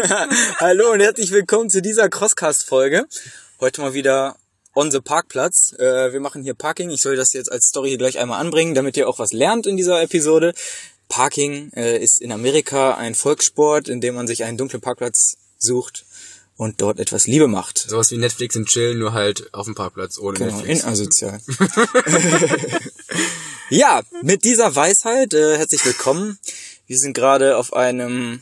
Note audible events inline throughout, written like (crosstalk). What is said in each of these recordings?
(laughs) Hallo und herzlich willkommen zu dieser Crosscast-Folge. Heute mal wieder on the Parkplatz. Äh, wir machen hier Parking. Ich soll das jetzt als Story gleich einmal anbringen, damit ihr auch was lernt in dieser Episode. Parking äh, ist in Amerika ein Volkssport, in dem man sich einen dunklen Parkplatz sucht und dort etwas Liebe macht. Sowas wie Netflix und Chillen, nur halt auf dem Parkplatz ohne Genau, Netflix. in asozial. (laughs) (laughs) ja, mit dieser Weisheit äh, herzlich willkommen. Wir sind gerade auf einem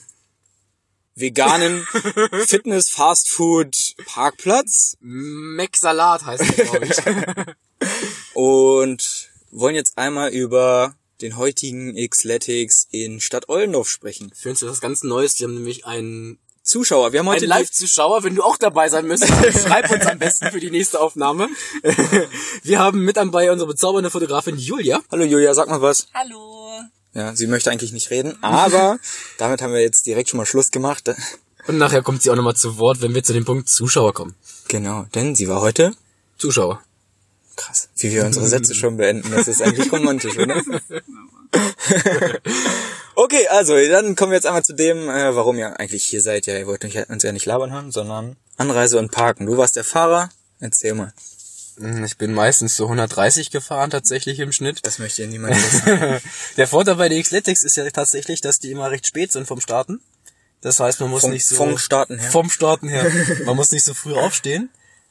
veganen (laughs) Fitness Fast Food Parkplatz Mac-Salat heißt der, glaube ich. (laughs) und wollen jetzt einmal über den heutigen Xletics in Stadt Ollendorf sprechen. Für uns ist das ganz Neues. Die haben nämlich einen, Zuschauer, wir haben heute einen Live-Zuschauer. Wenn du auch dabei sein müsstest, (laughs) schreib uns am besten für die nächste Aufnahme. Wir haben mit dabei unsere bezaubernde Fotografin Julia. Hallo Julia, sag mal was. Hallo. Ja, sie möchte eigentlich nicht reden, aber (laughs) damit haben wir jetzt direkt schon mal Schluss gemacht. Und nachher kommt sie auch nochmal zu Wort, wenn wir zu dem Punkt Zuschauer kommen. Genau, denn sie war heute Zuschauer. Krass, wie wir unsere Sätze schon beenden. Das ist eigentlich romantisch, oder? (laughs) okay, also dann kommen wir jetzt einmal zu dem, äh, warum ihr eigentlich hier seid. Ja, ihr wollt uns ja nicht labern hören, sondern Anreise und Parken. Du warst der Fahrer. Erzähl mal. Hm, Ich bin meistens so 130 gefahren tatsächlich im Schnitt. Das möchte ja niemand wissen. (laughs) Der Vorteil bei den Xletics ist ja tatsächlich, dass die immer recht spät sind vom Starten. Das heißt, man muss Vom- nicht so vom Starten her. Vom Starten her. Man muss nicht so früh aufstehen.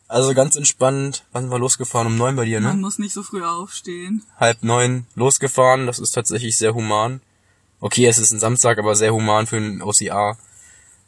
Also ganz entspannt. Wann sind wir losgefahren? Um neun bei dir, Man ne? muss nicht so früh aufstehen. Halb neun losgefahren. Das ist tatsächlich sehr human. Okay, es ist ein Samstag, aber sehr human für ein OCA.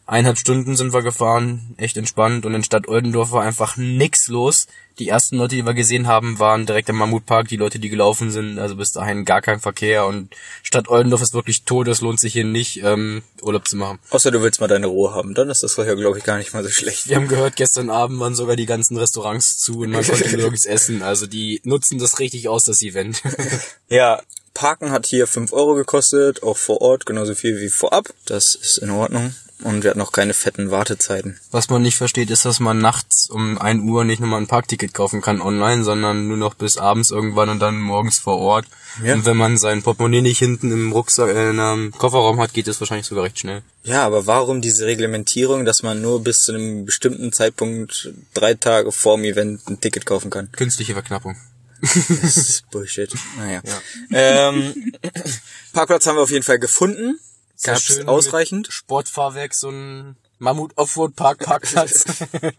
Eineinhalb Stunden sind wir gefahren, echt entspannt. Und in Stadt Oldendorf war einfach nix los. Die ersten Leute, die wir gesehen haben, waren direkt am Mammutpark. Die Leute, die gelaufen sind, also bis dahin gar kein Verkehr. Und Stadt Oldendorf ist wirklich tot. Es lohnt sich hier nicht, ähm, Urlaub zu machen. Außer du willst mal deine Ruhe haben. Dann ist das ja, glaube ich, gar nicht mal so schlecht. Wir haben gehört, gestern Abend waren sogar die ganzen Restaurants zu und man konnte nirgends essen. Also die nutzen das richtig aus, das Event. (laughs) Ja, Parken hat hier 5 Euro gekostet, auch vor Ort genauso viel wie vorab. Das ist in Ordnung. Und wir hatten auch keine fetten Wartezeiten. Was man nicht versteht, ist, dass man nachts um 1 Uhr nicht nochmal ein Parkticket kaufen kann online, sondern nur noch bis abends irgendwann und dann morgens vor Ort. Ja. Und wenn man sein Portemonnaie nicht hinten im Rucksack, äh, in einem Kofferraum hat, geht es wahrscheinlich sogar recht schnell. Ja, aber warum diese Reglementierung, dass man nur bis zu einem bestimmten Zeitpunkt drei Tage vorm Event ein Ticket kaufen kann? Künstliche Verknappung. Das ist Bullshit. Naja. Ähm, Parkplatz haben wir auf jeden Fall gefunden. Gab's schön ausreichend. Sportfahrwerk, so ein Mammut-Offroad-Park-Parkplatz.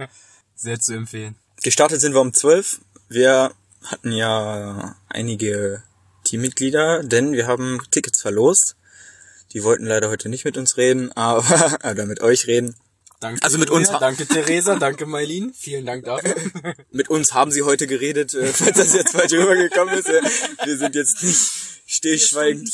(laughs) Sehr zu empfehlen. Gestartet sind wir um 12. Wir hatten ja einige Teammitglieder, denn wir haben Tickets verlost. Die wollten leider heute nicht mit uns reden, aber (laughs) oder mit euch reden. Danke, Also mit Julia, uns- Danke, Theresa. Danke, Mailin. Vielen Dank dafür. (laughs) Mit uns haben sie heute geredet, äh, falls das jetzt falsch rübergekommen ist. Wir sind jetzt nicht stillschweigend.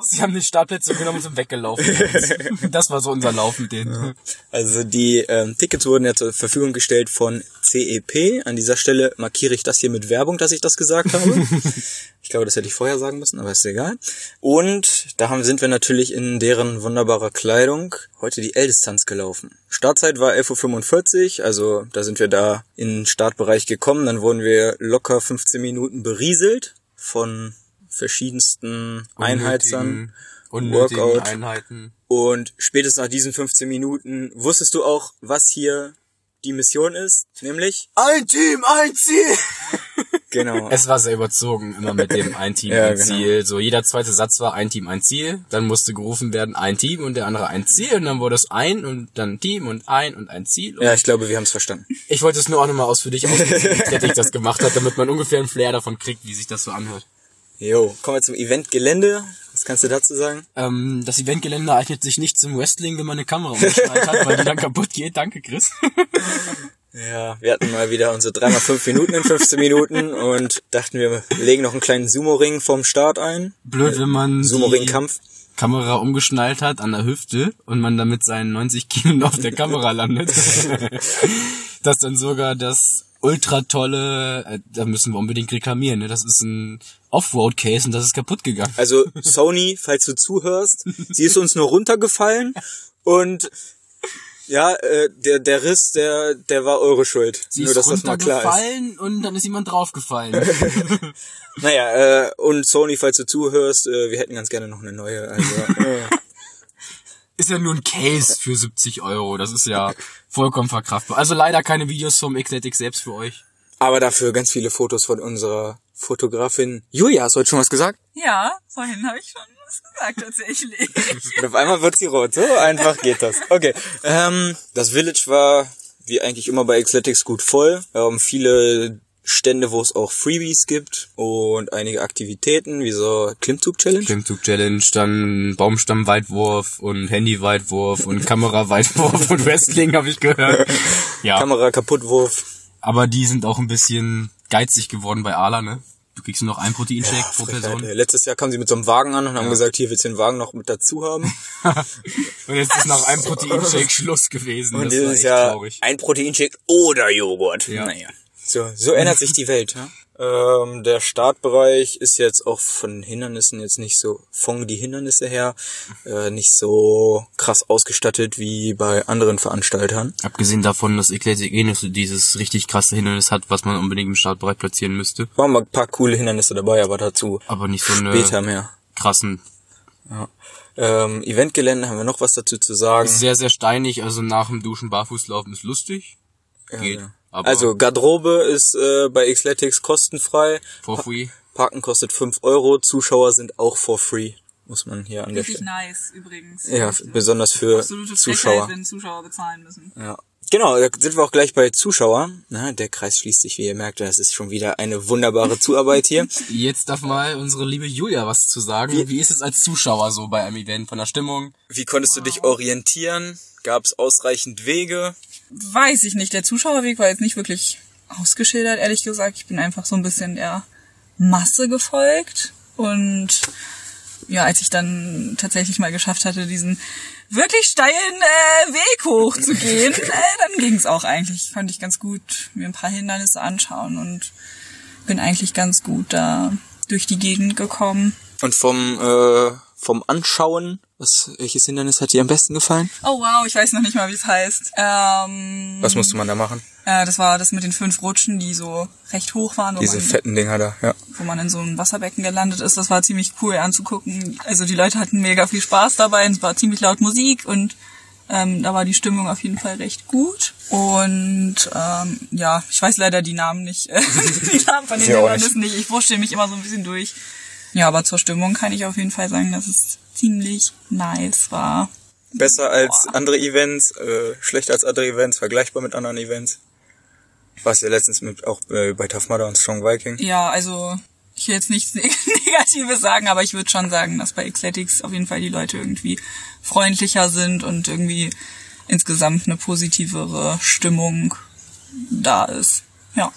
Sie haben den Startplätze genommen und sind weggelaufen. (laughs) Das war so unser Lauf mit denen. Also die ähm, Tickets wurden ja zur Verfügung gestellt von CEP. An dieser Stelle markiere ich das hier mit Werbung, dass ich das gesagt habe. (laughs) ich glaube, das hätte ich vorher sagen müssen, aber ist egal. Und da haben, sind wir natürlich in deren wunderbarer Kleidung heute die L-Distanz gelaufen. Startzeit war 11.45 Uhr, also da sind wir da in den Startbereich gekommen. Dann wurden wir locker 15 Minuten berieselt von verschiedensten Einheitsern. Workout. Einheiten. Und spätestens nach diesen 15 Minuten wusstest du auch, was hier die Mission ist, nämlich Ein Team, ein Ziel! (laughs) genau. (laughs) Es war sehr überzogen, immer mit dem ein Team, (laughs) Ja, ein genau. Ziel. So jeder zweite Satz war ein Team, ein Ziel. Dann musste gerufen werden ein Team und der andere ein Ziel. Und dann wurde es ein und dann Team und ein und ein Ziel. Und ja, ich glaube, wir haben es verstanden. Ich wollte es nur auch nochmal ausführlich (laughs) ausdrücken, wie Klettich das gemacht hat, damit man ungefähr einen Flair davon kriegt, wie sich das so anhört. Jo, kommen wir zum Eventgelände. Was kannst du dazu sagen? Ähm, das Eventgelände eignet sich nicht zum Wrestling, wenn man eine Kamera umgeschnallt hat, weil die dann kaputt geht. Danke, Chris. Ja, wir hatten mal wieder unsere 3x5 Minuten in 15 Minuten und dachten, wir legen noch einen kleinen Sumo-Ring vorm Start ein. Blöd, wenn man die Sumo-Ring-Kampf. Kamera umgeschnallt hat an der Hüfte und man dann mit seinen 90 Kilo auf der Kamera landet. (laughs) dass dann sogar das ultra tolle, äh, da müssen wir unbedingt reklamieren, ne? Das ist ein Offroad-Case und das ist kaputt gegangen. Also Sony, falls du zuhörst, sie ist uns nur runtergefallen und ja, äh, der der Riss, der der war eure Schuld. Sie nur ist dass das mal klar ist. und dann ist jemand draufgefallen. (laughs) Naja, äh, und Sony, falls du zuhörst, äh, wir hätten ganz gerne noch eine neue. Also, (laughs) äh, ist ja nur ein Case für 70 Euro. Das ist ja vollkommen verkraftbar. Also leider keine Videos vom Eclectic selbst für euch. Aber dafür ganz viele Fotos von unserer Fotografin Julia. Hast du heute schon was gesagt? Ja, vorhin habe ich schon was gesagt tatsächlich. (laughs) Und auf einmal wird sie rot. So einfach geht das. Okay. Ähm, das Village war wie eigentlich immer bei Xletics gut voll. Wir haben viele Stände, wo es auch Freebies gibt und einige Aktivitäten, wie so Klimmzug-Challenge. Klimmzug-Challenge, dann Baumstamm-Weitwurf und Handy-Weitwurf und Kamera-Weitwurf und Wrestling habe ich gehört. Ja, Kamera-Kaputtwurf. aber die sind auch ein bisschen geizig geworden bei Ala, ne? Du kriegst nur noch einen Proteinshake Ja, pro Frechheit, Person. ey. Letztes Jahr kamen sie mit so einem Wagen an und haben Ja. gesagt, hier willst du den Wagen noch mit dazu haben. (laughs) Und jetzt ist nach einem Proteinshake (laughs) Schluss gewesen. Und das dieses Jahr traurig. ein Proteinshake oder Joghurt. Ja. Naja. So, so ändert sich die Welt. Ja? Ähm, der Startbereich ist jetzt auch von Hindernissen jetzt nicht so, von die Hindernisse her, äh, nicht so krass ausgestattet wie bei anderen Veranstaltern. Abgesehen davon, dass Eclectic eh nicht dieses richtig krasse Hindernis hat, was man unbedingt im Startbereich platzieren müsste. Waren mal ein paar coole Hindernisse dabei, aber dazu Aber nicht so eine später mehr. krassen. Ähm, Eventgelände haben wir noch was dazu zu sagen. Sehr, sehr steinig, also nach dem Duschen barfuß laufen ist lustig. Geht. Ja. Aber Also Garderobe ist äh, bei Xletics kostenfrei. for free. Parken kostet 5 Euro, Zuschauer sind auch for free, muss man hier an der Richtig nice übrigens. Ja, besonders für Absolute Zuschauer. Frechheit, wenn Zuschauer bezahlen müssen. Ja. Genau, da sind wir auch gleich bei Zuschauer. Na, der Kreis schließt sich, wie ihr merkt, das ist schon wieder eine wunderbare Zuarbeit hier. (laughs) Jetzt darf mal unsere liebe Julia was zu sagen. Wie, ist es als Zuschauer so bei einem Event von der Stimmung? Wie konntest du dich orientieren? Gab es ausreichend Wege? Weiß ich nicht. Der Zuschauerweg war jetzt nicht wirklich ausgeschildert, ehrlich gesagt. Ich bin einfach so ein bisschen der Masse gefolgt. Und ja, als ich dann tatsächlich mal geschafft hatte, diesen wirklich steilen äh, Weg hochzugehen, (laughs) äh, dann ging es auch eigentlich. Konnte ich ganz gut mir ein paar Hindernisse anschauen und bin eigentlich ganz gut da durch die Gegend gekommen. Und vom, äh, vom Anschauen, was, welches Hindernis hat dir am besten gefallen? Oh wow, ich weiß noch nicht mal, wie es heißt. Ähm, Was musste man da machen? äh, das war das mit den fünf Rutschen, die so recht hoch waren, wo, Diese man, fetten Dinger da, ja. wo man in so einem Wasserbecken gelandet ist. Das war ziemlich cool anzugucken. Also die Leute hatten mega viel Spaß dabei. und Es war ziemlich laut Musik und ähm, da war die Stimmung auf jeden Fall recht gut. Und ähm, ja, ich weiß leider die Namen nicht. (laughs) die Namen von den Hindernissen nicht. Ich wurschtel mich immer so ein bisschen durch. Ja, aber zur Stimmung kann ich auf jeden Fall sagen, dass es ziemlich nice war. Besser als andere Events, äh, schlechter als andere Events, vergleichbar mit anderen Events. Was ja letztens mit auch äh, bei Tough Mudder und Strong Viking. Ja, also ich will jetzt nichts Neg- (laughs) Negatives sagen, aber ich würde schon sagen, dass bei Xletics auf jeden Fall die Leute irgendwie freundlicher sind und irgendwie insgesamt eine positivere Stimmung da ist. Ja.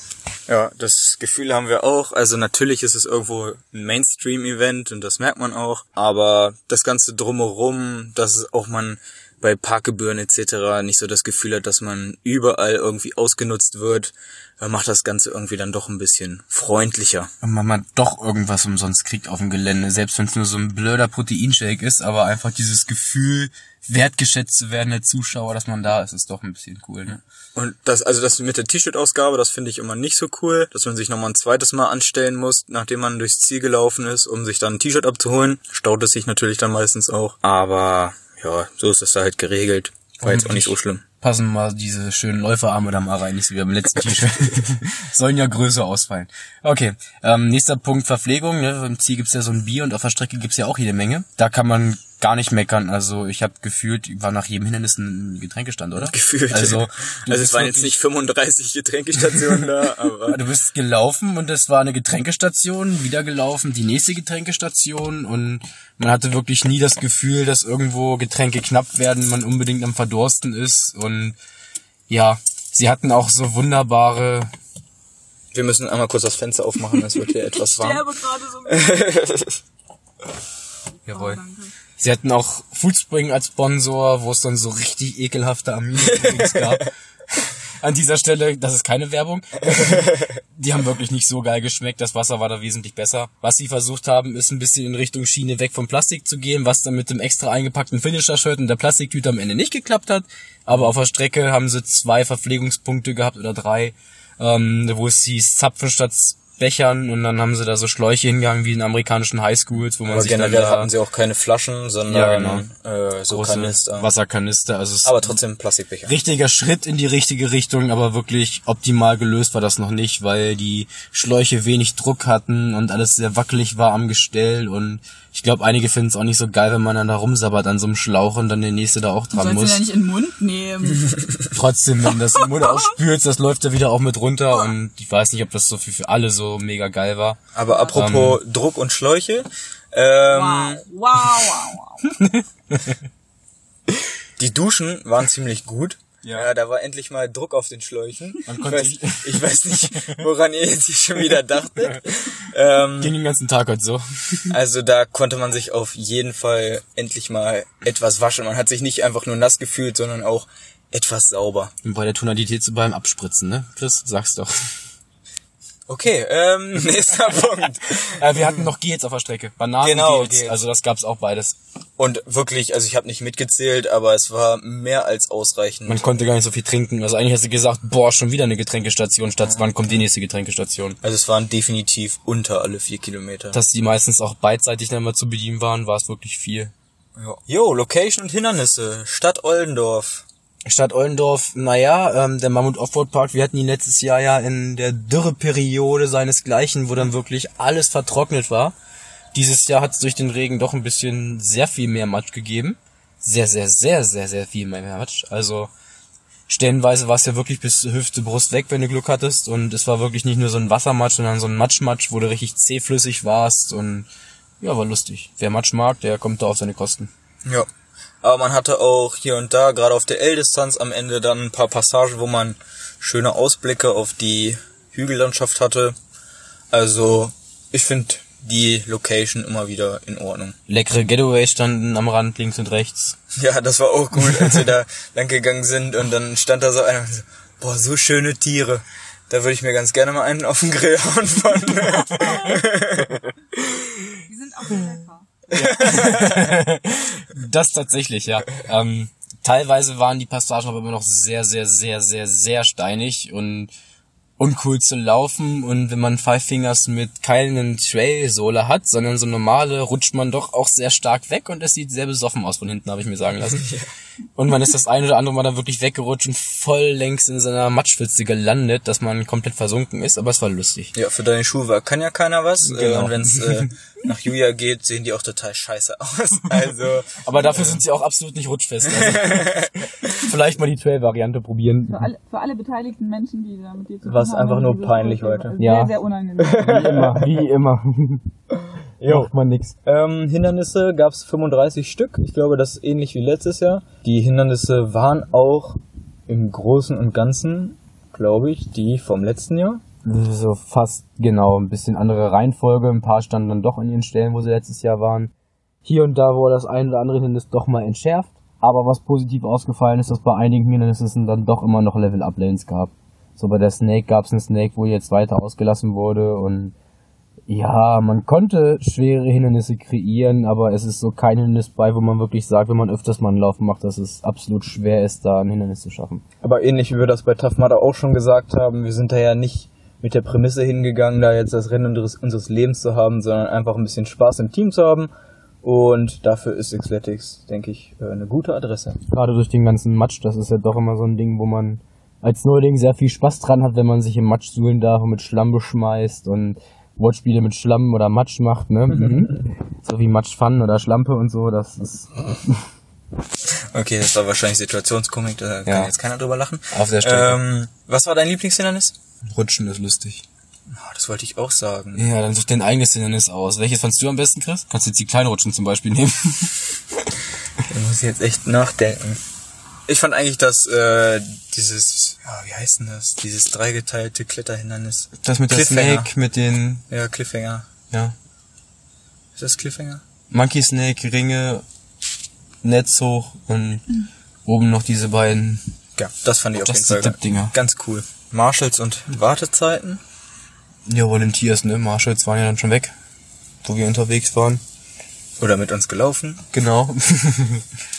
Ja, das Gefühl haben wir auch. Also natürlich ist es irgendwo ein Mainstream-Event und das merkt man auch. Aber das Ganze drumherum, dass auch man bei Parkgebühren etc. nicht so das Gefühl hat, dass man überall irgendwie ausgenutzt wird, macht das Ganze irgendwie dann doch ein bisschen freundlicher. Und man mal doch irgendwas umsonst kriegt auf dem Gelände, selbst wenn es nur so ein blöder Proteinshake ist, aber einfach dieses Gefühl, wertgeschätzt zu werden der Zuschauer, dass man da ist, ist doch ein bisschen cool, ne? Und das, also das mit der T-Shirt-Ausgabe, das finde ich immer nicht so cool, dass man sich nochmal ein zweites Mal anstellen muss, nachdem man durchs Ziel gelaufen ist, um sich dann ein T-Shirt abzuholen. Staut es sich natürlich dann meistens auch. Aber ja, so ist das da halt geregelt. War jetzt auch nicht so schlimm. Passen mal diese schönen Läuferarme da mal rein, nicht so wie beim letzten T-Shirt. (laughs) Sollen ja größer ausfallen. Okay, ähm, nächster Punkt Verpflegung. Ne? Im Ziel gibt's ja so ein Bier und auf der Strecke gibt's ja auch jede Menge. Da kann man gar nicht meckern. Also ich habe gefühlt, war nach jedem Hindernis ein Getränkestand, oder? Gefühlt. Also, Also, es waren jetzt nicht 35 Getränkestationen da, (laughs) aber Du bist gelaufen und es war eine Getränkestation, wieder gelaufen, die nächste Getränkestation und man hatte wirklich nie das Gefühl, dass irgendwo Getränke knapp werden, man unbedingt am Verdursten ist und ja, sie hatten auch so wunderbare, wir müssen einmal kurz das Fenster aufmachen, es wird hier (laughs) etwas warm. Sterbe gerade so (laughs) ein bisschen. Sie hatten auch Foodspring als Sponsor, wo es dann so richtig ekelhafte Amino-Drinks (laughs) gab. An dieser Stelle, das ist keine Werbung. (laughs) Die haben wirklich nicht so geil geschmeckt. Das Wasser war da wesentlich besser. Was sie versucht haben, ist ein bisschen in Richtung Schiene weg vom Plastik zu gehen, was dann mit dem extra eingepackten Finisher-Shirt und der Plastiktüte am Ende nicht geklappt hat. Aber auf der Strecke haben sie zwei Verpflegungspunkte gehabt oder drei, ähm, wo es hieß Zapfen statt Bechern und dann haben sie da so Schläuche hingegangen wie in amerikanischen Highschools, wo man Aber sich dann generell da hatten sie auch keine Flaschen, sondern Ja, genau. äh, so große Kanister. Wasserkanister. Also es Aber trotzdem Plastikbecher. richtiger Schritt in die richtige Richtung, aber wirklich optimal gelöst war das noch nicht, weil die Schläuche wenig Druck hatten und alles sehr wackelig war am Gestell und ich glaube, einige finden es auch nicht so geil, wenn man dann da rumsabbert an so einem Schlauch und dann der nächste da auch Du dran sollst ihn muss. ja nicht in den Mund nehmen. Trotzdem, wenn das im Mund (laughs) ausspülst, das läuft ja wieder auch mit runter und ich weiß nicht, ob das so für, für alle so mega geil war. Aber apropos Druck und Schläuche, ähm, Wow, wow, wow, wow. (laughs) die Duschen waren ziemlich gut. Ja. Ja. da war endlich mal Druck auf den Schläuchen. Man Ich konnte weiß, (laughs) ich weiß nicht, woran ihr jetzt hier schon wieder dachtet. Ähm, Ging den ganzen Tag heute so. also da konnte man sich auf jeden Fall endlich mal etwas waschen. Man hat sich nicht einfach nur nass gefühlt, sondern auch etwas sauber. Und bei der Tonalität so beim Abspritzen, ne? Chris, sag's doch. Okay, ähm, (laughs) nächster Punkt. Äh, wir hatten noch Gels auf der Strecke. Bananen Genau, Gels. Gels. Also das gab's auch beides. Und wirklich, also ich habe nicht mitgezählt, aber es war mehr als ausreichend. Man konnte gar nicht so viel trinken. Also eigentlich hast du gesagt, boah, schon wieder eine Getränkestation, statt wann kommt die nächste Getränkestation. Also es waren definitiv unter alle vier Kilometer. Dass die meistens auch beidseitig dann mal zu bedienen waren, war es wirklich viel. Ja. Jo, Location und Hindernisse. Stadt Oldendorf. Stadt Ollendorf, naja, ähm, der Mammut Offroad Park, wir hatten ihn letztes Jahr ja in der Dürreperiode seinesgleichen, wo dann wirklich alles vertrocknet war. Dieses Jahr hat es durch den Regen doch ein bisschen sehr viel mehr Matsch gegeben. Sehr, sehr, sehr, sehr, sehr viel mehr Matsch. Also stellenweise war es ja wirklich bis Hüfte, Brust weg, wenn du Glück hattest. Und es war wirklich nicht nur so ein Wassermatsch, sondern so ein Matschmatsch, wo du richtig zähflüssig warst. Und ja, war lustig. Wer Matsch mag, der kommt da auf seine Kosten. Ja. Aber man hatte auch hier und da, gerade auf der L-Distanz am Ende dann ein paar Passagen, wo man schöne Ausblicke auf die Hügellandschaft hatte. Also, ich finde die Location immer wieder in Ordnung. Leckere Getaways standen am Rand, links und rechts. (laughs) Ja, das war auch gut, als wir da lang gegangen sind und dann stand da so einer und so, boah, so schöne Tiere. Da würde ich mir ganz gerne mal einen auf den Grill hauen von. (laughs) Die sind auch lecker. (laughs) Das tatsächlich, ja. Ähm, teilweise waren die Passagen aber immer noch sehr, sehr, sehr, sehr, sehr steinig und uncool zu laufen. Und wenn man Five Fingers mit keinen Trail-Sohle hat, sondern so normale, rutscht man doch auch sehr stark weg und es sieht sehr besoffen aus von hinten, habe ich mir sagen lassen. (laughs) Und man ist das ein oder andere Mal dann wirklich weggerutscht und voll längs in seiner Matschwitze gelandet, dass man komplett versunken ist, aber es war lustig. Ja, für deine Schuhe kann ja keiner was. Äh, Genau. Und wenn's äh, nach Julia geht, sehen die auch total scheiße aus. (laughs) Also, Aber dafür sind sie auch absolut nicht rutschfest. Also (laughs) vielleicht mal die Trail-Variante probieren. Für alle, für alle beteiligten Menschen, die da mit dir zu tun haben, einfach nur peinlich heute. ist Ja. Sehr, sehr unangenehm. Wie immer, wie immer. (laughs) Macht man nix. Ähm, Hindernisse gab es 35 Stück. Ich glaube, das ist ähnlich wie letztes Jahr. Die Hindernisse waren auch im Großen und Ganzen, glaube ich, die vom letzten Jahr. So fast genau, ein bisschen andere Reihenfolge. Ein paar standen dann doch an ihren Stellen, wo sie letztes Jahr waren. Hier und da wurde das ein oder andere Hindernis doch mal entschärft. Aber was positiv ausgefallen ist, dass bei einigen Hindernissen dann doch immer noch Level-Up-Lanes gab. So bei der Snake gab es einen Snake, wo jetzt weiter ausgelassen wurde und ja, man konnte schwere Hindernisse kreieren, aber es ist so kein Hindernis bei, wo man wirklich sagt, wenn man öfters mal einen Lauf macht, dass es absolut schwer ist, da ein Hindernis zu schaffen. Aber ähnlich wie wir das bei Tough Mudder auch schon gesagt haben, wir sind da ja nicht mit der Prämisse hingegangen, da jetzt das Rennen unseres, Lebens zu haben, sondern einfach ein bisschen Spaß im Team zu haben. Und dafür ist Xletics, denke ich, äh, eine gute Adresse. gerade durch den ganzen Matsch, das ist ja doch immer so ein Ding, wo man als Neuling sehr viel Spaß dran hat, wenn man sich im Matsch suhlen darf und mit Schlamm beschmeißt und Wortspiele mit Schlamm oder Matsch macht, ne? (laughs) Mhm. so wie Matschpfannen oder Schlampe und so, das ist (laughs) Okay, das war wahrscheinlich Situationskomik, da kann Ja. jetzt keiner drüber lachen. auf der Strecke. Ähm, was war dein Lieblingshindernis? Rutschen ist lustig. Ah, das wollte ich auch sagen. Ja, dann such dein eigenes Hindernis aus. Welches fandst du am besten, Chris? Kannst du jetzt die kleinen Rutschen zum Beispiel nehmen? (laughs) Da muss ich jetzt echt nachdenken. Ich fand eigentlich, dass äh, dieses, ja, wie heißt denn das? Dieses dreigeteilte Kletterhindernis. Das mit der. Snake, mit den, Ja, Cliffhanger. ja, Ist das Cliffhanger? Monkey Snake, Ringe, Netz hoch und oben noch diese beiden Ja, das fand ich auf jeden Fall ganz cool. Marshalls und Wartezeiten. Ja, Volunteers, ne? Marshalls waren ja dann schon weg, wo wir unterwegs waren. Oder mit uns gelaufen. Genau. (laughs)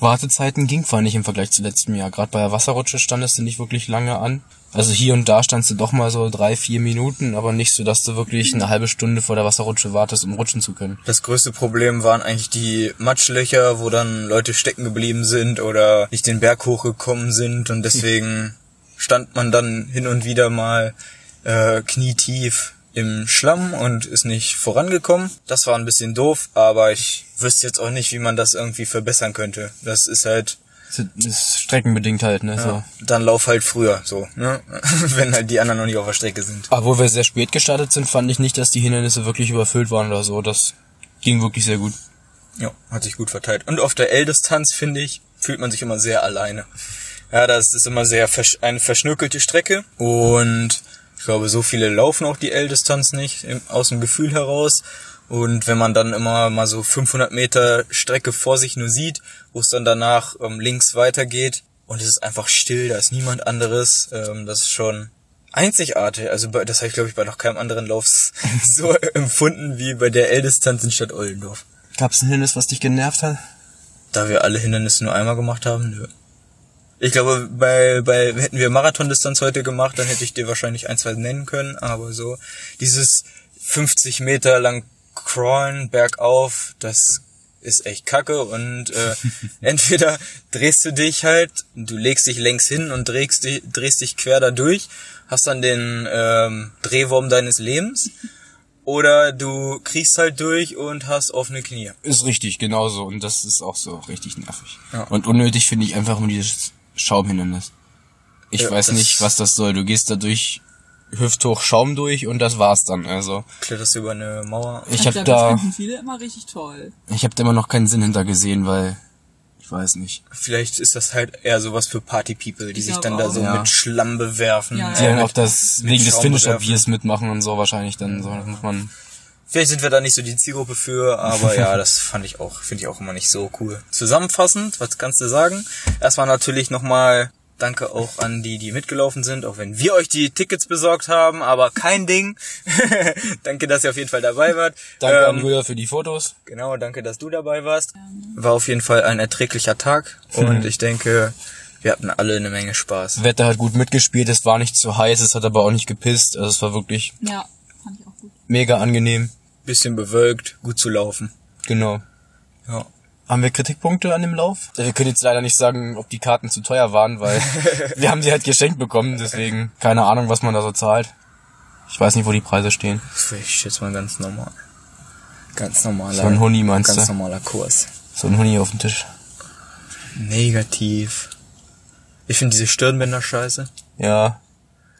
Wartezeiten ging fand ich im Vergleich zu letztem Jahr. Gerade bei der Wasserrutsche standest du nicht wirklich lange an. Also hier und da standst du doch mal so drei, vier Minuten, aber nicht so, dass du wirklich eine halbe Stunde vor der Wasserrutsche wartest, um rutschen zu können. Das größte Problem waren eigentlich die Matschlöcher, wo dann Leute stecken geblieben sind oder nicht den Berg hochgekommen sind und deswegen (laughs) stand man dann hin und wieder mal äh, knietief im Schlamm und ist nicht vorangekommen. Das war ein bisschen doof, aber ich wüsste jetzt auch nicht, wie man das irgendwie verbessern könnte. Das ist halt Das ist streckenbedingt halt, ne? So. ja, dann lauf halt früher, so, ne? (laughs) Wenn halt die anderen noch nicht auf der Strecke sind. Aber wo wir sehr spät gestartet sind, fand ich nicht, dass die Hindernisse wirklich überfüllt waren oder so. Das ging wirklich sehr gut. Ja, hat sich gut verteilt. Und auf der L-Distanz, finde ich, fühlt man sich immer sehr alleine. Ja, das ist immer sehr versch eine verschnörkelte Strecke und ich glaube, so viele laufen auch die L-Distanz nicht aus dem Gefühl heraus. Und wenn man dann immer mal so 500 Meter Strecke vor sich nur sieht, wo es dann danach ähm, links weitergeht und es ist einfach still, da ist niemand anderes, ähm, das ist schon einzigartig. Also bei, das habe ich glaube ich bei noch keinem anderen Lauf (laughs) so (laughs) empfunden wie bei der L-Distanz in Stadt Oldendorf. Gab's ein Hindernis, was dich genervt hat? Da wir alle Hindernisse nur einmal gemacht haben, nö. Ich glaube, bei, bei, hätten wir Marathondistanz heute gemacht, dann hätte ich dir wahrscheinlich ein, zwei nennen können, aber so, dieses 50 Meter lang crawlen bergauf, das ist echt kacke und äh, (laughs) entweder drehst du dich halt, du legst dich längs hin und drehst dich, drehst dich quer da durch, hast dann den ähm, Drehwurm deines Lebens, oder du kriegst halt durch und hast offene Knie. Ist richtig, genauso. Und das ist auch so richtig nervig. Ja. Und unnötig finde ich einfach nur dieses Schaumhindernis. Ich Ja, weiß nicht, was das soll. Du gehst da durch hüfthoch Schaum durch und das war's dann. Also Kletterst über eine Mauer. ich habe glaub, da, viele immer richtig toll. ich habe da immer noch keinen Sinn hinter gesehen, weil ich weiß nicht. Vielleicht ist das halt eher sowas für Party-People, die Ich sich dann da auch. so Ja. mit Schlamm bewerfen. Ja, Die ja. dann auch das wegen des Finisher. Biers mitmachen und so wahrscheinlich dann so. Das muss man. Vielleicht sind wir da nicht so die Zielgruppe für, aber ja, (laughs) das fand ich auch, finde ich auch immer nicht so cool. Zusammenfassend, was kannst du sagen? Erstmal natürlich nochmal Danke auch an die, die mitgelaufen sind, auch wenn wir euch die Tickets besorgt haben, aber kein Ding. (laughs) danke, dass ihr auf jeden Fall dabei wart. Danke an Ähm, Julia für die Fotos. Genau, danke, dass du dabei warst. War auf jeden Fall ein erträglicher Tag (laughs) und ich denke, wir hatten alle eine Menge Spaß. Wetter hat gut mitgespielt, es war nicht zu heiß, es hat aber auch nicht gepisst. Also es war wirklich Ja, fand ich auch gut. mega angenehm. Bisschen bewölkt, gut zu laufen. Genau. Ja. Haben wir Kritikpunkte an dem Lauf? Wir können jetzt leider nicht sagen, ob die Karten zu teuer waren, weil (laughs) wir haben sie halt geschenkt bekommen, deswegen keine Ahnung, was man da so zahlt. Ich weiß nicht, wo die Preise stehen. Das wäre ich schätze mal ganz normal. Ganz normaler. So ein Huni meinst Ganz du? normaler Kurs. So ein Huni auf dem Tisch. Negativ. Ich finde diese Stirnbänder scheiße. Ja.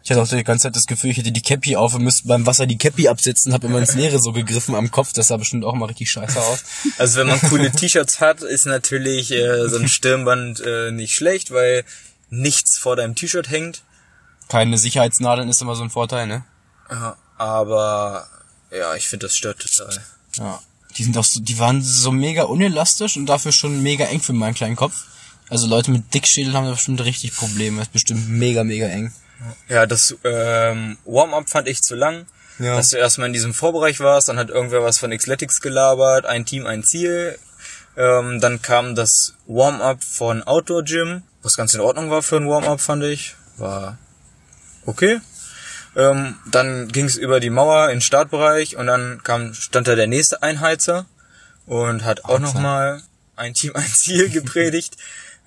Ich hatte auch die ganze Zeit das Gefühl, ich hätte die Cappy auf und müsste beim Wasser die Cappy absetzen, hab immer ins Leere so gegriffen am Kopf. Das sah bestimmt auch mal richtig scheiße aus. (laughs) Also wenn man coole T-Shirts hat, ist natürlich äh, so ein Stirnband äh, nicht schlecht, weil nichts vor deinem T-Shirt hängt. Keine Sicherheitsnadeln ist immer so ein Vorteil, ne? Ja, aber ja, ich finde das stört total. Ja. Die sind auch so, die waren so mega unelastisch und dafür schon mega eng für meinen kleinen Kopf. Also Leute mit Dickschädel haben da bestimmt richtig Probleme. Das ist bestimmt mega, mega eng. Ja, das ähm, Warm-up fand ich zu lang. Ja. Dass du erstmal in diesem Vorbereich warst, dann hat irgendwer was von Xletics gelabert, ein Team, ein Ziel. Ähm, dann kam das Warm-up von Outdoor Gym, was ganz in Ordnung war für ein Warm-up, fand ich. War okay. Ähm, dann ging es über die Mauer in den Startbereich und dann kam, stand da der nächste Einheizer und hat auch nochmal ein Team, ein Ziel (laughs) gepredigt.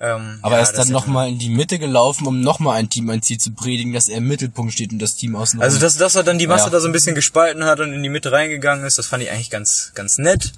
Ähm, Aber ja, er ist dann nochmal in die Mitte gelaufen, um nochmal ein Team ein Ziel zu predigen, dass er im Mittelpunkt steht und das Team außen Also, dass, dass er dann die Masse Ja. da so ein bisschen gespalten hat und in die Mitte reingegangen ist, das fand ich eigentlich ganz, ganz nett.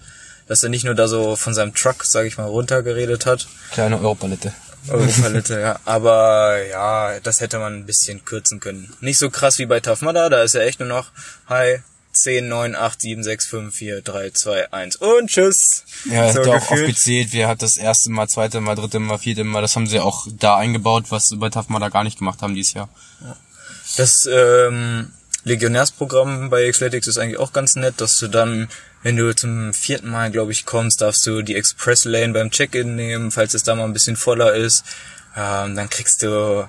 Dass er nicht nur da so von seinem Truck, sag ich mal, runtergeredet hat. kleine Europalette. Europalette, ja. Aber ja, das hätte man ein bisschen kürzen können. Nicht so krass wie bei Tough Mudder, da ist er echt nur noch Hi, 10, 9, 8, 7, 6, 5, 4, 3, 2, 1 und tschüss. Ja, er so hat ja auch aufgezählt, wer hat das erste Mal, zweite Mal, dritte Mal, vierte Mal, das haben sie auch da eingebaut, was bei Tough Mudder gar nicht gemacht haben dieses Jahr. Das ähm, Legionärsprogramm bei Xletics ist eigentlich auch ganz nett, dass du dann, wenn du zum vierten Mal, glaube ich, kommst, darfst du die Express Lane beim Check-in nehmen, falls es da mal ein bisschen voller ist. Ähm, dann kriegst du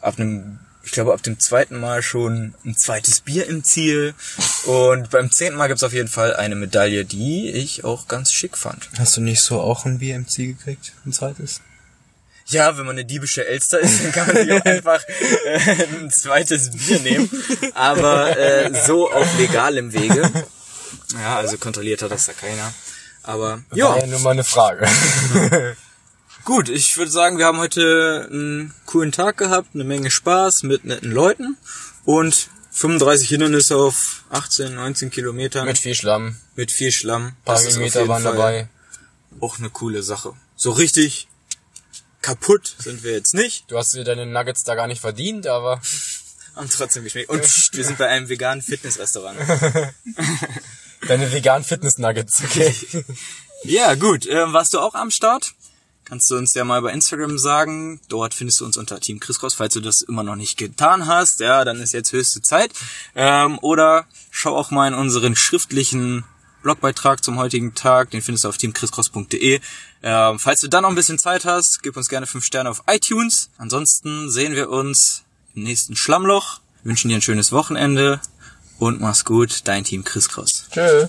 ab einem ich glaube, ab dem zweiten Mal schon ein zweites Bier im Ziel. Und beim zehnten Mal gibt's auf jeden Fall eine Medaille, die ich auch ganz schick fand. Hast du nicht so auch ein Bier im Ziel gekriegt? Ein zweites? Ja, wenn man eine diebische Elster ist, dann kann man sich auch einfach äh, ein zweites Bier nehmen. Aber äh, so auf legalem Wege. Ja, also kontrolliert hat das da keiner. Aber War ja, ja nur mal eine Frage. Gut, ich würde sagen, wir haben heute einen coolen Tag gehabt, eine Menge Spaß mit netten Leuten und 35 Hindernisse auf 18, 19 Kilometern Mit viel Schlamm. mit viel Schlamm. Ein paar jeden waren Fall dabei. Auch eine coole Sache. So richtig kaputt sind wir jetzt nicht. Du hast dir deine Nuggets da gar nicht verdient, aber (laughs) Haben trotzdem geschmeckt. Und pst, wir sind bei einem veganen Fitnessrestaurant. (laughs) deine veganen Fitness-Nuggets, okay? (laughs) Ja, gut. Ähm, warst du auch am Start? Kannst du uns ja mal bei Instagram sagen. Dort findest du uns unter Team Chriskos. Falls du das immer noch nicht getan hast, ja, dann ist jetzt höchste Zeit. Ähm, oder schau auch mal in unseren schriftlichen Blogbeitrag zum heutigen Tag. Den findest du auf teamchriscross.de. Ähm, falls du dann noch ein bisschen Zeit hast, gib uns gerne 5 Sterne auf iTunes. Ansonsten sehen wir uns im nächsten Schlammloch. Wünschen dir ein schönes Wochenende und mach's gut. Dein Team Chris Cross. Tschö.